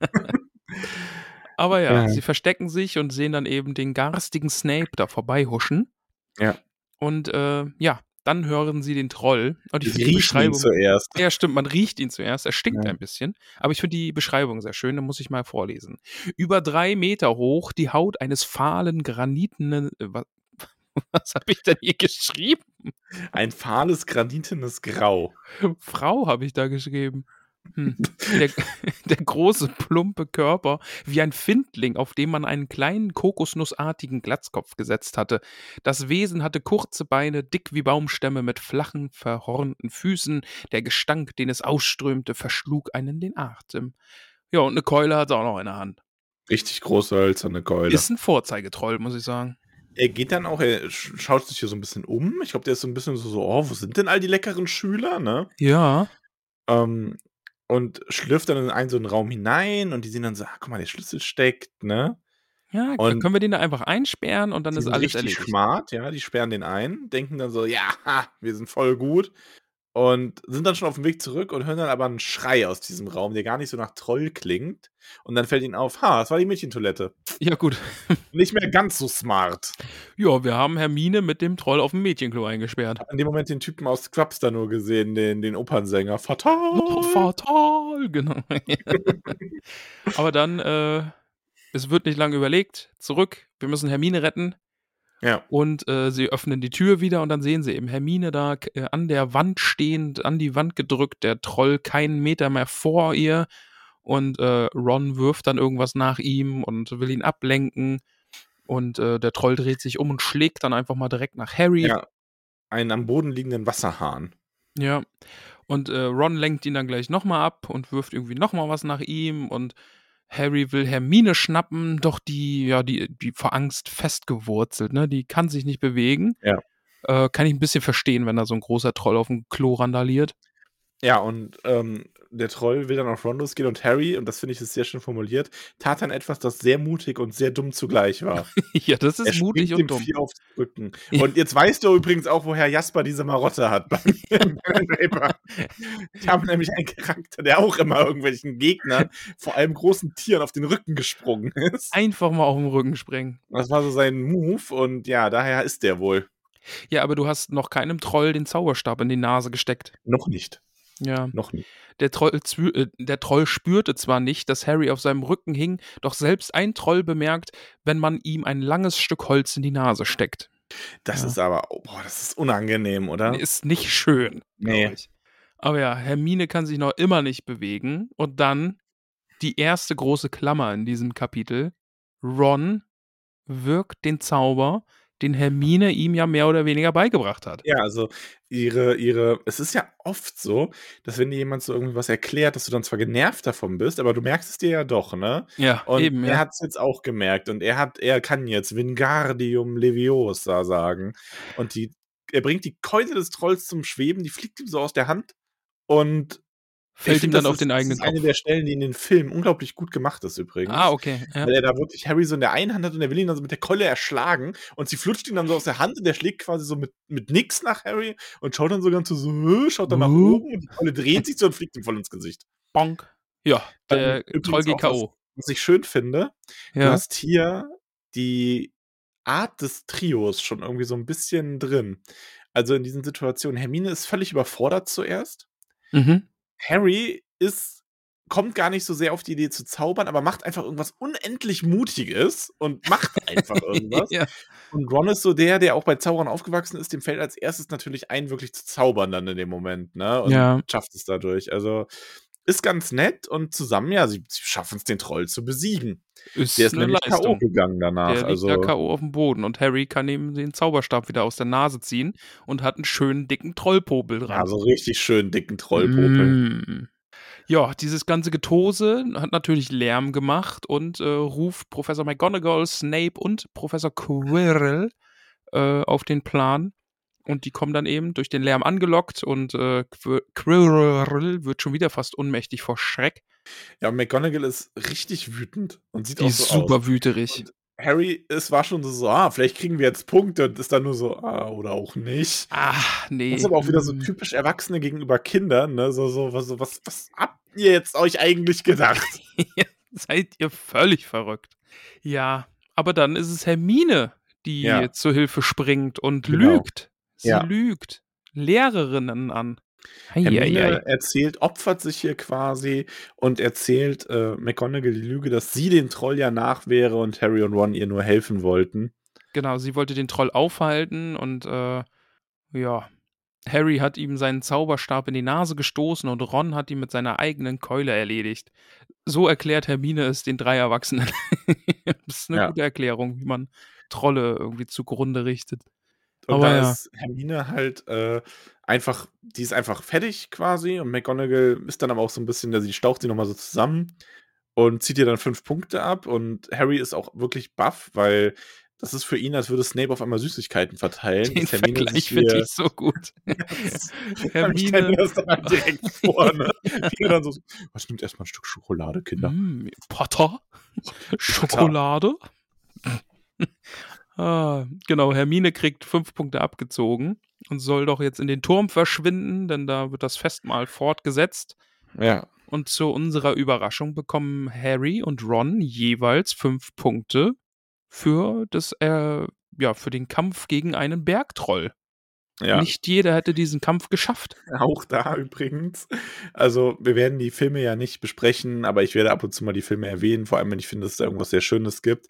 Aber ja, Ja. sie verstecken sich und sehen dann eben den garstigen Snape da vorbeihuschen. Ja. Und äh, ja, dann hören sie den Troll. Und ich Sie finde die riechen ihn Beschreibung. zuerst. Ja, stimmt, man riecht ihn zuerst. Er stinkt Ja. ein bisschen. Aber ich finde die Beschreibung sehr schön, da muss ich mal vorlesen. Über drei Meter hoch, die Haut eines fahlen, granitenen. Äh, was habe ich denn hier geschrieben? Ein fahles, granitenes Grau. Frau habe ich da geschrieben. Hm. Der, der große, plumpe Körper wie ein Findling, auf dem man einen kleinen kokosnussartigen Glatzkopf gesetzt hatte. Das Wesen hatte kurze Beine, dick wie Baumstämme mit flachen, verhornten Füßen. Der Gestank, den es ausströmte, verschlug einen den Atem. Ja, und eine Keule hat er auch noch in der Hand. Richtig große hölzerne Keule. Ist ein Vorzeigetroll, muss ich sagen. Er geht dann auch, er sch- schaut sich hier so ein bisschen um. Ich glaube, der ist so ein bisschen so, so, oh, wo sind denn all die leckeren Schüler, ne? Ja. Ähm, und schlürft dann in einen so einen Raum hinein und die sehen dann so, ah, guck mal, der Schlüssel steckt, ne? Ja, Und- können wir den da einfach einsperren und dann ist alles richtig erledigt. smart, ja, die sperren den ein, denken dann so, ja, wir sind voll gut. Und sind dann schon auf dem Weg zurück und hören dann aber einen Schrei aus diesem Raum, der gar nicht so nach Troll klingt. Und dann fällt ihnen auf, ha, das war die Mädchentoilette. Ja, gut. Nicht mehr ganz so smart. Ja, wir haben Hermine mit dem Troll auf dem Mädchenklo eingesperrt. In dem Moment den Typen aus Scrubs da nur gesehen, den, den Opernsänger. Fatal! Oh, fatal, genau. Aber dann, äh, es wird nicht lange überlegt. Zurück, wir müssen Hermine retten. Ja. Und äh, sie öffnen die Tür wieder und dann sehen sie eben Hermine da äh, an der Wand stehend, an die Wand gedrückt, der Troll keinen Meter mehr vor ihr. Und äh, Ron wirft dann irgendwas nach ihm und will ihn ablenken. Und äh, der Troll dreht sich um und schlägt dann einfach mal direkt nach Harry. Ja. Einen am Boden liegenden Wasserhahn. Ja. Und äh, Ron lenkt ihn dann gleich nochmal ab und wirft irgendwie nochmal was nach ihm und Harry will Hermine schnappen, doch die, ja, die, die vor Angst festgewurzelt, ne? Die kann sich nicht bewegen. Ja. Äh, kann ich ein bisschen verstehen, wenn da so ein großer Troll auf dem Klo randaliert. Ja, und ähm, der Troll will dann auf Ron losgehen und Harry, und das finde ich ist sehr schön formuliert, tat dann etwas, das sehr mutig und sehr dumm zugleich war. ja, das er ist mutig springt und dumm. Auf den Rücken. Ja. Und jetzt weißt du übrigens auch, woher Jasper diese Marotte hat beim Paper. Ich habe nämlich einen Charakter, der auch immer irgendwelchen Gegnern, vor allem großen Tieren, auf den Rücken gesprungen ist. Einfach mal auf den Rücken springen. Das war so sein Move und ja, daher ist der wohl. Ja, aber du hast noch keinem Troll den Zauberstab in die Nase gesteckt. Noch nicht. Ja. Noch nicht. Der Troll, äh, der Troll spürte zwar nicht, dass Harry auf seinem Rücken hing, doch selbst ein Troll bemerkt, wenn man ihm ein langes Stück Holz in die Nase steckt. Das Ja. ist aber, oh, boah, das ist unangenehm, oder? Ist nicht schön. Nee. ich. Aber ja, Hermine kann sich noch immer nicht bewegen. Und dann die erste große Klammer in diesem Kapitel. Ron wirkt den Zauber, den Hermine ihm ja mehr oder weniger beigebracht hat. Ja, also ihre, ihre, es ist ja oft so, dass wenn dir jemand so irgendwie was erklärt, dass du dann zwar genervt davon bist, aber du merkst es dir ja doch, ne? Ja, Und eben, er ja. hat es jetzt auch gemerkt und er hat, er kann jetzt Wingardium Leviosa sagen. Und die, er bringt die Keule des Trolls zum Schweben, die fliegt ihm so aus der Hand und Fällt ihm dann das auf ist, den das eigenen ist eine Kopf. der Stellen, die in den Filmen unglaublich gut gemacht ist übrigens. Ah, okay. Ja. Weil er da wirklich Harry so in der einen Hand hat und er will ihn dann so mit der Keule erschlagen und sie flutscht ihn dann so aus der Hand und der schlägt quasi so mit, mit nix nach Harry und schaut dann so ganz so, schaut dann nach Uh. oben und die Keule dreht sich so und fliegt ihm voll ins Gesicht. Bonk. Ja, der Troll auch was-. Was ich schön finde, du Ja. hast hier die Art des Trios schon irgendwie so ein bisschen drin. Also in diesen Situationen, Hermine ist völlig überfordert zuerst. Mhm. Harry ist, kommt gar nicht so sehr auf die Idee zu zaubern, aber macht einfach irgendwas unendlich Mutiges und macht einfach irgendwas. ja. Und Ron ist so der, der auch bei Zaubern aufgewachsen ist, dem fällt als erstes natürlich ein, wirklich zu zaubern dann in dem Moment, ne? Und Ja. schafft es dadurch. Also ist ganz nett und zusammen, ja, sie, sie schaffen es, den Troll zu besiegen. Ist Der ist nämlich K.O. Gegangen danach. Der liegt also, ja K.O. auf dem Boden und Harry kann ihm den Zauberstab wieder aus der Nase ziehen und hat einen schönen dicken Trollpopel dran. ja, so richtig schön dicken Trollpopel. Mm. Ja, dieses ganze Getose hat natürlich Lärm gemacht und äh, ruft Professor McGonagall, Snape und Professor Quirrell äh, auf den Plan. Und die kommen dann eben durch den Lärm angelockt und äh, Quir- Quirrell wird schon wieder fast ohnmächtig vor Schreck. Ja, McGonagall ist richtig wütend und sieht Die auch so super aus. wüterig. Und Harry, es war schon so, ah, vielleicht kriegen wir jetzt Punkte und ist dann nur so, ah, oder auch nicht. Ah, nee. Das ist aber auch wieder so typisch Erwachsene gegenüber Kindern, ne? So, so, was, so, was, was habt ihr jetzt euch eigentlich gedacht? Seid ihr völlig verrückt. Ja, aber dann ist es Hermine, die Ja. zur Hilfe springt und Genau. lügt. Sie Ja. lügt Lehrerinnen an. Hermine Eieiei. erzählt, opfert sich hier quasi und erzählt äh, McGonagall die Lüge, dass sie den Troll ja nach wäre und Harry und Ron ihr nur helfen wollten. Genau, sie wollte den Troll aufhalten und äh, ja, Harry hat ihm seinen Zauberstab in die Nase gestoßen und Ron hat ihn mit seiner eigenen Keule erledigt. So erklärt Hermine es den drei Erwachsenen. das ist eine Ja. gute Erklärung, wie man Trolle irgendwie zugrunde richtet. Und Aber da ja. ist Hermine halt äh, einfach, die ist einfach fertig quasi und McGonagall ist dann aber auch so ein bisschen, sie staucht sie nochmal so zusammen und zieht ihr dann fünf Punkte ab und Harry ist auch wirklich baff, weil das ist für ihn, als würde Snape auf einmal Süßigkeiten verteilen. Den Hermine Vergleich finde ich so gut. Ich stelle mir Hermine. das dann direkt vor, ne? Wie er dann so, was nimmt erstmal ein Stück Schokolade, Kinder? Mm, Potter? Schokolade? Ah, genau, Hermine kriegt fünf Punkte abgezogen und soll doch jetzt in den Turm verschwinden, denn da wird das Festmahl fortgesetzt. Ja. Und zu unserer Überraschung bekommen Harry und Ron jeweils fünf Punkte für das, äh, ja, für den Kampf gegen einen Bergtroll. Ja. Nicht jeder hätte diesen Kampf geschafft. Auch da übrigens. Also, wir werden die Filme ja nicht besprechen, aber ich werde ab und zu mal die Filme erwähnen, vor allem wenn ich finde, dass es da irgendwas sehr Schönes gibt.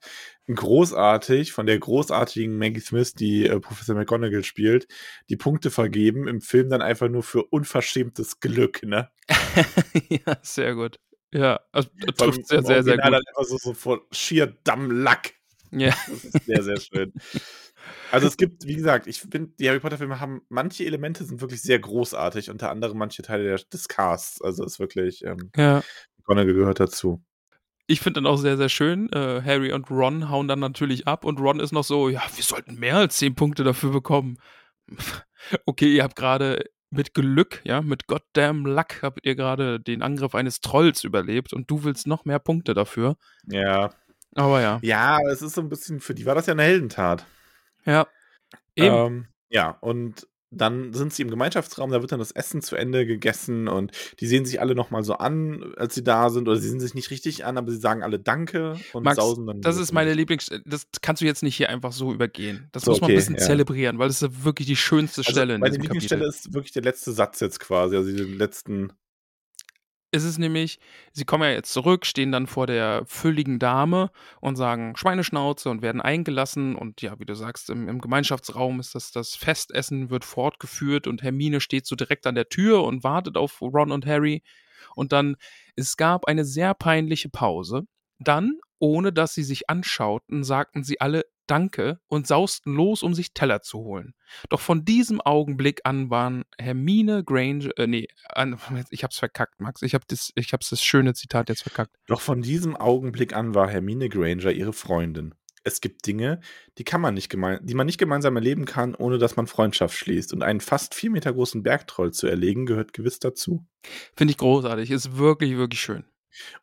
Großartig, von der großartigen Maggie Smith, die äh, Professor McGonagall spielt, die Punkte vergeben, im Film dann einfach nur für unverschämtes Glück, ne? ja, sehr gut. Ja, also, das trifft sehr, sehr, sehr gut. dann einfach so, so vor schier Dammlack. Ja. Das ist sehr, sehr schön. Also es gibt, wie gesagt, ich finde, die Harry Potter-Filme haben, manche Elemente sind wirklich sehr großartig, unter anderem manche Teile der, des Casts. Also ist wirklich, ähm, ja. McGonagall gehört dazu. Ich finde dann auch sehr, sehr schön. Äh, Harry und Ron hauen dann natürlich ab und Ron ist noch so, ja, wir sollten mehr als zehn Punkte dafür bekommen. Okay, ihr habt gerade mit Glück, ja, mit goddamn Luck habt ihr gerade den Angriff eines Trolls überlebt und du willst noch mehr Punkte dafür. Ja. Aber ja, Ja, es ist so ein bisschen, für die war das ja eine Heldentat. ja. Eben. Ähm, ja, und dann sind sie im Gemeinschaftsraum, da wird dann das Essen zu Ende gegessen und die sehen sich alle nochmal so an, als sie da sind, oder sie sehen sich nicht richtig an, aber sie sagen alle Danke und Max, sausen dann. das ist meine. Lieblings... Das kannst du jetzt nicht hier einfach so übergehen. Das So, muss man ein okay, bisschen ja. zelebrieren, weil das ist wirklich die schönste Also, Stelle in meine Lieblingsstelle ist wirklich der letzte Satz jetzt quasi, also die letzten. Es ist nämlich, sie kommen ja jetzt zurück, stehen dann vor der fülligen Dame und sagen Schweineschnauze und werden eingelassen. Und ja, wie du sagst, im, im Gemeinschaftsraum ist das, das Festessen wird fortgeführt und Hermine steht so direkt an der Tür und wartet auf Ron und Harry. Und dann, es gab eine sehr peinliche Pause. Dann, ohne dass sie sich anschauten, sagten sie alle Danke und sausten los, um sich Teller zu holen. Doch von diesem Augenblick an waren Hermine Granger, äh, nee, an, ich hab's verkackt, Max. Ich hab das, ich hab's das schöne Zitat jetzt verkackt. Doch von diesem Augenblick an war Hermine Granger ihre Freundin. Es gibt Dinge, die kann man nicht gemein, die man nicht gemeinsam erleben kann, ohne dass man Freundschaft schließt. Und einen fast vier Meter großen Bergtroll zu erlegen, gehört gewiss dazu. Finde ich großartig. Ist wirklich, wirklich schön.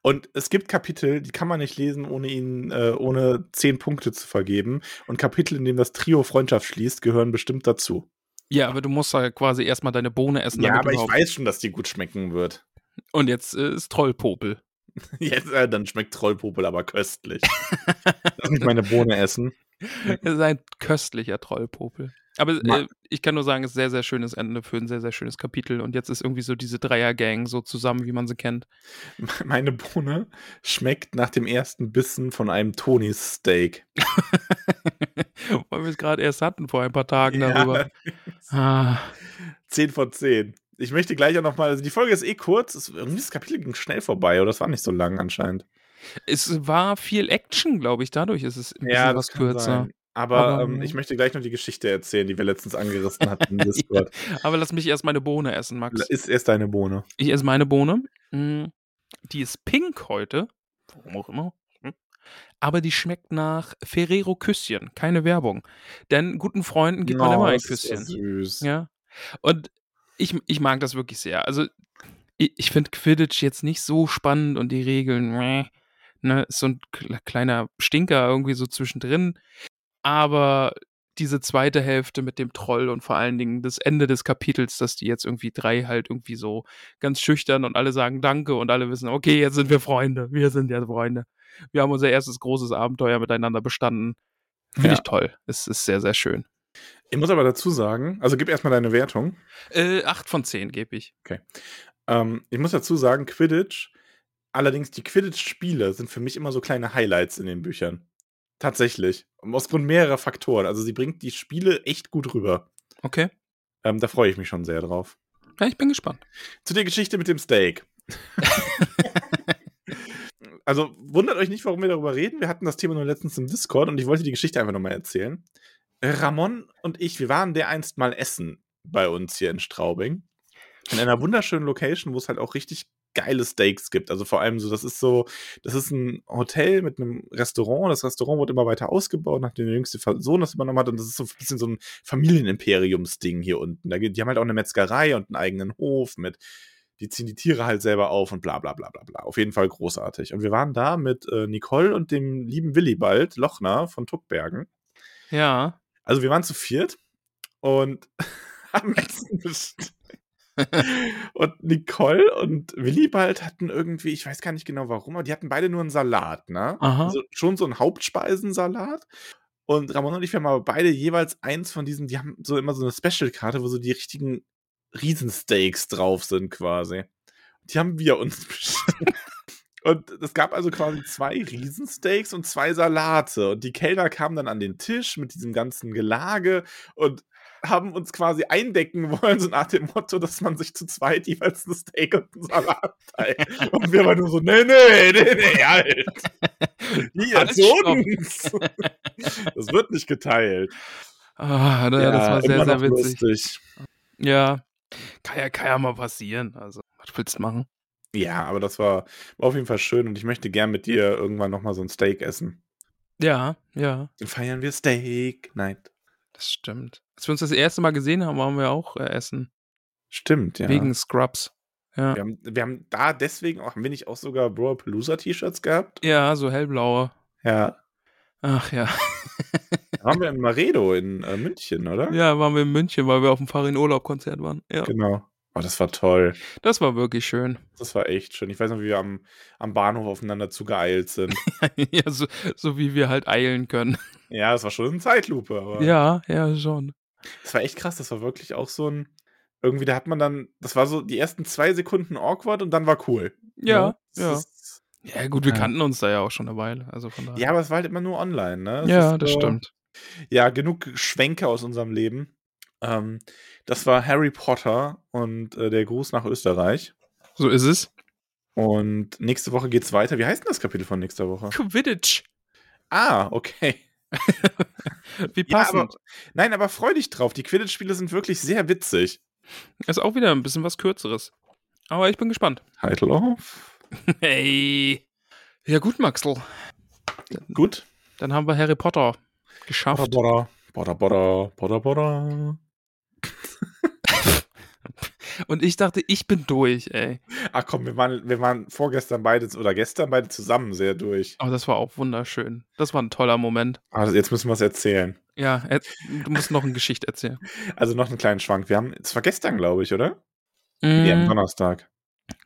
Und es gibt Kapitel, die kann man nicht lesen, ohne ihnen, äh, ohne zehn Punkte zu vergeben. Und Kapitel, in denen das Trio Freundschaft schließt, gehören bestimmt dazu. Ja, aber du musst ja quasi erstmal deine Bohne essen. Ja, aber ich weiß schon, dass die gut schmecken wird. Und jetzt äh, ist Trollpopel. Jetzt, äh, dann schmeckt Trollpopel aber köstlich. Lass mich meine Bohne essen. Es ist ein köstlicher Trollpopel. Aber äh, ich kann nur sagen, es ist ein sehr, sehr schönes Ende für ein sehr, sehr schönes Kapitel. Und jetzt ist irgendwie so diese Dreier-Gang so zusammen, wie man sie kennt. Meine Bohne schmeckt nach dem ersten Bissen von einem Tonys Steak. Weil wir es gerade erst hatten vor ein paar Tagen Ja, darüber. Ah, 10 von 10. ich möchte gleich auch nochmal, also die Folge ist eh kurz, ist, irgendwie das Kapitel ging schnell vorbei, oder das war nicht so lang anscheinend. Es war viel Action, glaube ich, dadurch ist es ein bisschen was kürzer. Sein. Aber, Aber, ähm, ja. ich möchte gleich noch die Geschichte erzählen, die wir letztens angerissen hatten im Discord. Aber lass mich erst meine Bohne essen, Max. Ist erst deine Bohne. Ich esse meine Bohne. Mm, Die ist pink heute. Warum auch immer. Hm. Aber die schmeckt nach Ferrero Küsschen. Keine Werbung. Denn guten Freunden gibt man Oh, immer ein das ist Küsschen. süß. Ja. Und ich, ich mag das wirklich sehr. Also, ich, ich finde Quidditch jetzt nicht so spannend und die Regeln, meh, ne, ist so ein kle- kleiner Stinker irgendwie so zwischendrin. Aber diese zweite Hälfte mit dem Troll und vor allen Dingen das Ende des Kapitels, dass die jetzt irgendwie drei halt irgendwie so ganz schüchtern und alle sagen Danke und alle wissen, okay, jetzt sind wir Freunde. Wir sind ja Freunde. Wir haben unser erstes großes Abenteuer miteinander bestanden. Finde Ja. ich toll. Es ist sehr, sehr schön. Ich muss aber dazu sagen, also gib erstmal deine Wertung. Äh, acht von zehn gebe ich. Ähm, ich muss dazu sagen, Quidditch, allerdings die Quidditch-Spiele sind für mich immer so kleine Highlights in den Büchern. Tatsächlich. Aus Grund mehrerer Faktoren. Also sie bringt die Spiele echt gut rüber. Okay. Ähm, da freue ich mich schon sehr drauf. Ja, ich bin gespannt. Zu der Geschichte mit dem Steak. also wundert euch nicht, warum wir darüber reden. Wir hatten das Thema nur letztens im Discord und ich wollte die Geschichte einfach nochmal erzählen. Ramon und ich, wir waren dereinst mal essen bei uns hier in Straubing. In einer wunderschönen Location, wo es halt auch richtig geile Steaks gibt. Also vor allem so, das ist so, das ist ein Hotel mit einem Restaurant. Das Restaurant wurde immer weiter ausgebaut, nachdem der jüngste Sohn das übernommen hat. Und das ist so ein bisschen so ein Familienimperiumsding hier unten. Da, die haben halt auch eine Metzgerei und einen eigenen Hof mit, die ziehen die Tiere halt selber auf und bla bla bla bla bla. Auf jeden Fall großartig. Und wir waren da mit äh, Nicole und dem lieben Willibald Lochner von Tuckbergen. Ja. Also wir waren zu viert und haben Essen bestellt. Und Nicole und Willibald hatten irgendwie, ich weiß gar nicht genau warum, aber die hatten beide nur einen Salat, ne? Aha. Also schon so einen Hauptspeisensalat. Und Ramon und ich, wir haben aber beide jeweils eins von diesen, die haben so immer so eine Special-Karte, wo so die richtigen Riesensteaks drauf sind quasi. Die haben wir uns bestellt. Und es gab also quasi zwei Riesensteaks und zwei Salate. Und die Kellner kamen dann an den Tisch mit diesem ganzen Gelage und haben uns quasi eindecken wollen, so nach dem Motto, dass man sich zu zweit jeweils ein Steak und einen Salat teilt. Und wir waren nur so, nee, nee, nee, nee, halt. Hier, zu uns. Das wird nicht geteilt. Ah, da, das war sehr, sehr witzig. lustig. Ja. Kann ja, kann ja mal passieren. Also, was willst du machen? Ja, aber das war, war auf jeden Fall schön und ich möchte gern mit dir irgendwann nochmal so ein Steak essen. Ja, ja, Dann feiern wir Steak Night. das stimmt. Als wir uns das erste Mal gesehen haben, waren wir auch äh, essen. Stimmt, ja. Wegen Scrubs. Ja. wir, haben, wir haben da deswegen auch, haben wir nicht auch sogar Bro Palooza T-Shirts gehabt? ja, so hellblaue. Ja. Ach ja. Da waren wir in Maredo in äh, München, oder? Ja, waren wir in München, weil wir auf dem Farin Urlaub Konzert waren. Ja. Genau. Oh, das war toll. Das war wirklich schön. Das war echt schön. Ich weiß noch, wie wir am, am Bahnhof aufeinander zugeeilt sind. ja, so, so wie wir halt eilen können. ja, das war schon eine Zeitlupe, aber. Ja, ja, schon. Das war echt krass. Das war wirklich auch so ein. Irgendwie, da hat man dann. Das war so die ersten zwei Sekunden awkward und dann war cool. Ja, Ne? Das ja. Ist, Ja, gut, wir Ja. kannten uns da ja auch schon eine Weile. Also von daher. ja, aber es war halt immer nur online, ne? Es ja ist das so- stimmt. Ja, genug Schwenke aus unserem Leben. Ähm, das war Harry Potter und äh, der Gruß nach Österreich. So ist es. Und nächste Woche geht's weiter. Wie heißt denn das Kapitel von nächster Woche? Quidditch. Ah, okay. Wie Ja, passend. aber, nein, aber freu dich drauf. Die Quidditch-Spiele sind wirklich sehr witzig. Ist auch wieder ein bisschen was Kürzeres. Aber ich bin gespannt. Title off. Hey. Ja, gut, Maxl. Gut. Dann haben wir Harry Potter geschafft. Potter, Potter, Potter, Potter, Potter. Und ich dachte, ich bin durch, ey. Ach komm, wir waren, wir waren vorgestern beide oder gestern beide zusammen sehr durch. Aber das war auch wunderschön. Das war ein toller Moment. Also jetzt müssen wir es erzählen. Ja, er, du musst noch eine Geschichte erzählen. Also noch einen kleinen Schwank. Wir haben, es war gestern, glaube ich, oder? Nee, am Mm, Donnerstag.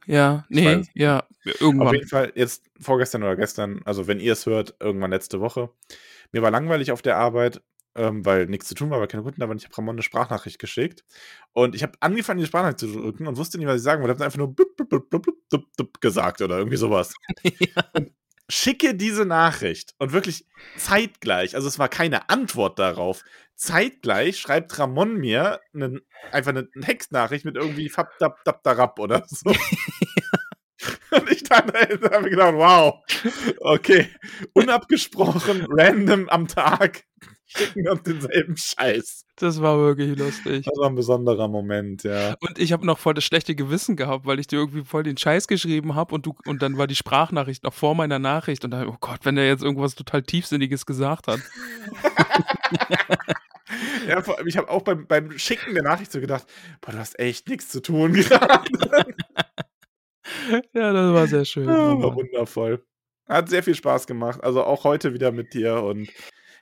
ja, nee, ja, Auf irgendwann. jeden Fall jetzt vorgestern oder gestern, also wenn ihr es hört, irgendwann letzte Woche. Mir war langweilig auf der Arbeit, ähm, weil nichts zu tun war, weil keine Kunden da waren. Ich habe Ramon eine Sprachnachricht geschickt und ich habe angefangen, die Sprachnachricht zu drücken und wusste nicht, was ich sagen wollte. Ich habe einfach nur blub, blub, blub, blub, blub, blub, blub gesagt oder irgendwie sowas. Und schicke diese Nachricht und wirklich zeitgleich, also es war keine Antwort darauf, zeitgleich schreibt Ramon mir einen, einfach eine Textnachricht mit irgendwie Fab, Dab, Dab, Darab oder so. und ich dann habe ich gedacht, wow, okay, unabgesprochen, random am Tag schicken uns denselben Scheiß. Das war wirklich lustig. Das war ein besonderer Moment, ja. Und ich habe noch voll das schlechte Gewissen gehabt, weil ich dir irgendwie voll den Scheiß geschrieben habe und du und dann war die Sprachnachricht noch vor meiner Nachricht und dann, oh Gott, wenn der jetzt irgendwas total Tiefsinniges gesagt hat. ja, vor allem, ich habe auch beim, beim Schicken der Nachricht so gedacht, boah, du hast echt nichts zu tun gerade. ja, das war sehr schön. Ja, Oh war wundervoll. Hat sehr viel Spaß gemacht. Also auch heute wieder mit dir. Und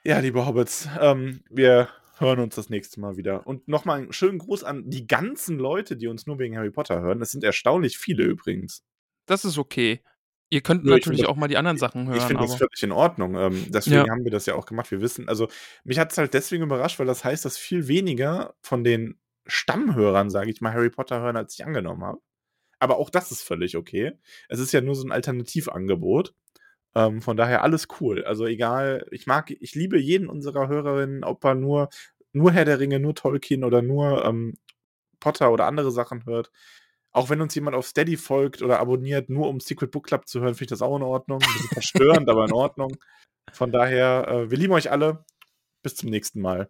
ja, liebe Hobbits, ähm, wir hören uns das nächste Mal wieder. Und nochmal einen schönen Gruß an die ganzen Leute, die uns nur wegen Harry Potter hören. Das sind erstaunlich viele übrigens. Das ist okay. Ihr könnt Nö, ich natürlich finde- auch mal die anderen Sachen hören, ich finde das völlig in Ordnung. Ähm, deswegen Ja. haben wir das ja auch gemacht. Wir wissen, also mich hat es halt deswegen überrascht, weil das heißt, dass viel weniger von den Stammhörern, sage ich mal, Harry Potter hören, als ich angenommen habe. Aber auch das ist völlig okay. Es ist ja nur so ein Alternativangebot. Ähm, von daher alles cool. Also egal, ich mag, ich liebe jeden unserer Hörerinnen, ob er nur, nur Herr der Ringe, nur Tolkien oder nur ähm, Potter oder andere Sachen hört. Auch wenn uns jemand auf Steady folgt oder abonniert, nur um Secret Book Club zu hören, finde ich das auch in Ordnung. Ein bisschen verstörend, aber in Ordnung. Von daher, äh, wir lieben euch alle. Bis zum nächsten Mal.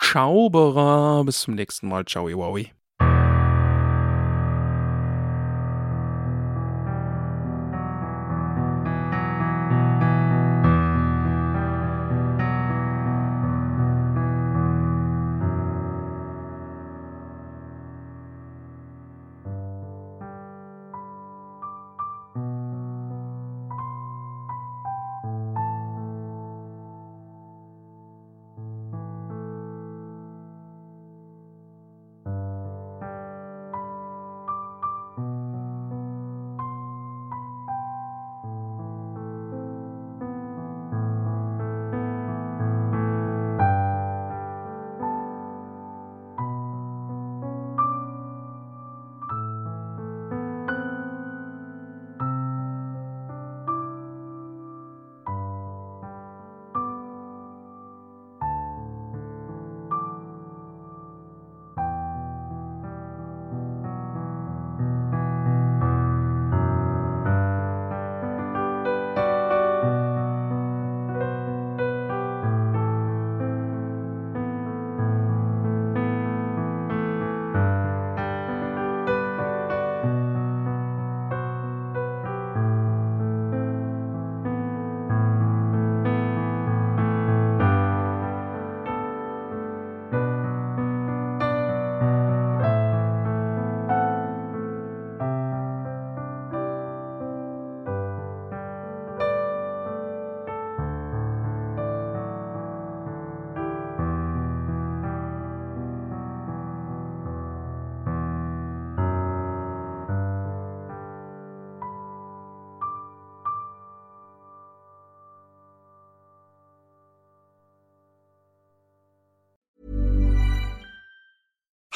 Ciao, Bera. Bis zum nächsten Mal. Ciao, Wowi.